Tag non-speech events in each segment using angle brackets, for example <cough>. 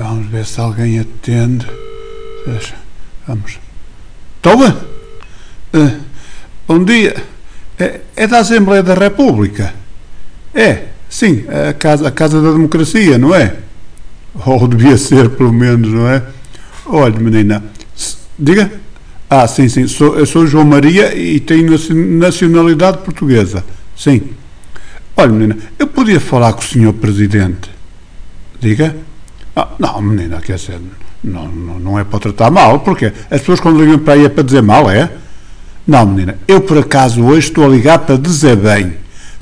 Vamos ver se alguém atende. Vamos. Toma! Eh, bom dia. É, é da Assembleia da República? É, sim, a casa, a casa da Democracia, não é? Ou devia ser, pelo menos, não é? Olha, menina, diga. Ah, sim, sim, sou, eu sou João Maria e tenho naci- nacionalidade portuguesa. Sim. Olha, menina, eu podia falar com o senhor Presidente? Diga. Ah, não, menina, quer dizer, não, não, não é para tratar mal, porque as pessoas quando ligam para aí é para dizer mal, é? Não, menina, eu por acaso hoje estou a ligar para dizer bem.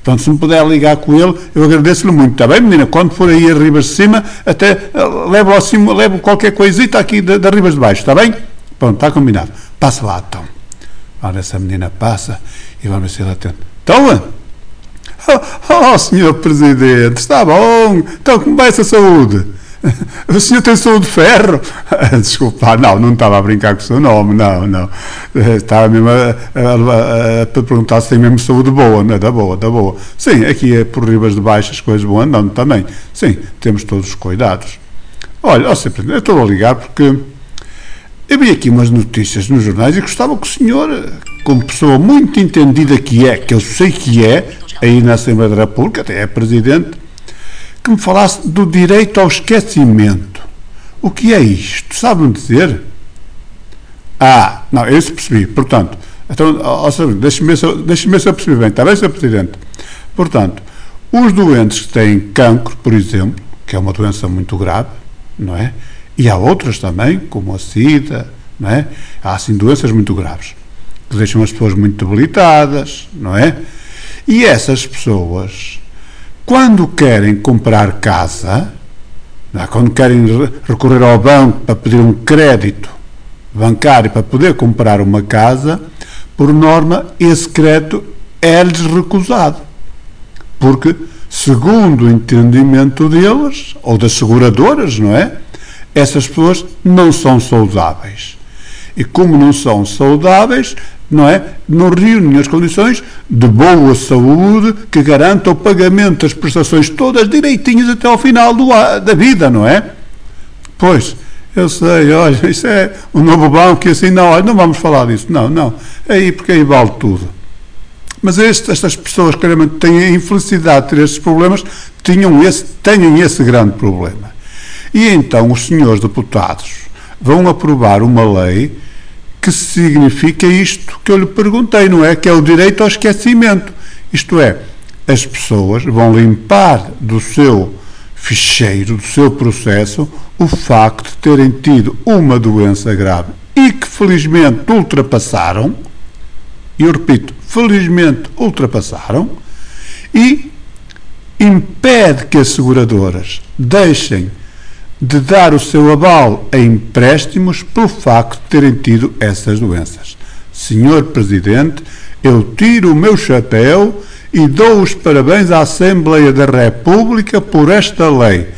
Portanto, se me puder ligar com ele, eu agradeço-lhe muito. Está bem, menina? Quando for aí a Ribas de Cima, até eh, levo, ao cima, levo qualquer coisita aqui da, da Ribas de Baixo, está bem? Pronto, está combinado. Passa lá, então. Ora, essa menina passa e vamos ver se ele atende. Então, oh, oh, senhor Presidente, está bom. Então, como vai essa saúde? O senhor tem saúde de ferro? <laughs> Desculpa, não, não estava a brincar com o seu nome, não, não. Eh, Estava mesmo a, a- a- a perguntar se tem mesmo saúde boa, não é? Da boa, da boa. Sim, aqui é por ribas de baixo as coisas vão andando também. Sim, temos todos os cuidados. Olha, ó, Presidente, eu estou a ligar porque eu vi aqui umas notícias nos jornais e gostava que o senhor, como pessoa muito entendida que é, que eu sei que é, aí na Assembleia da República, até é Presidente, que me falasse do direito ao esquecimento. O que é isto? Sabe-me dizer? Ah, não, eu isso percebi. Portanto, então, deixe-me se ver se eu percebi bem. Está bem, Sr. Presidente? Portanto, os doentes que têm cancro, por exemplo, que é uma doença muito grave, não é? E há outras também, como a SIDA, não é? Há, assim, doenças muito graves, que deixam as pessoas muito debilitadas, não é? E essas pessoas, quando querem comprar casa, é? quando querem re- recorrer ao banco para pedir um crédito bancário para poder comprar uma casa, por norma, esse crédito é-lhes recusado. Porque, segundo o entendimento deles, ou das seguradoras, não é? Essas pessoas não são saudáveis. E como não são saudáveis, não é? Não reúnem as condições de boa saúde que garantam o pagamento das prestações todas direitinhas até ao final do, da vida, não é? Pois, eu sei, olha, isso é um novo banco e assim, não, olha, não vamos falar disso, não, não, aí porque aí vale tudo. Mas este- estas pessoas que realmente têm a infelicidade de ter estes problemas, tinham esse, têm esse grande problema. E então os senhores deputados vão aprovar uma lei que significa isto que eu lhe perguntei, não é? Que é o direito ao esquecimento. Isto é, as pessoas vão limpar do seu ficheiro, do seu processo, o facto de terem tido uma doença grave e que felizmente ultrapassaram, e eu repito, felizmente ultrapassaram, e impede que as seguradoras deixem de dar o seu aval a empréstimos pelo facto de terem tido essas doenças. Senhor Presidente, eu tiro o meu chapéu e dou os parabéns à Assembleia da República por esta lei.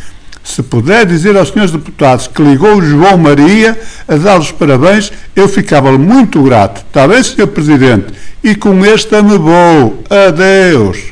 Se puder dizer aos senhores deputados que ligou o João Maria a dar os parabéns, eu ficava muito grato. Está bem, senhor Presidente? E com esta me vou. Adeus.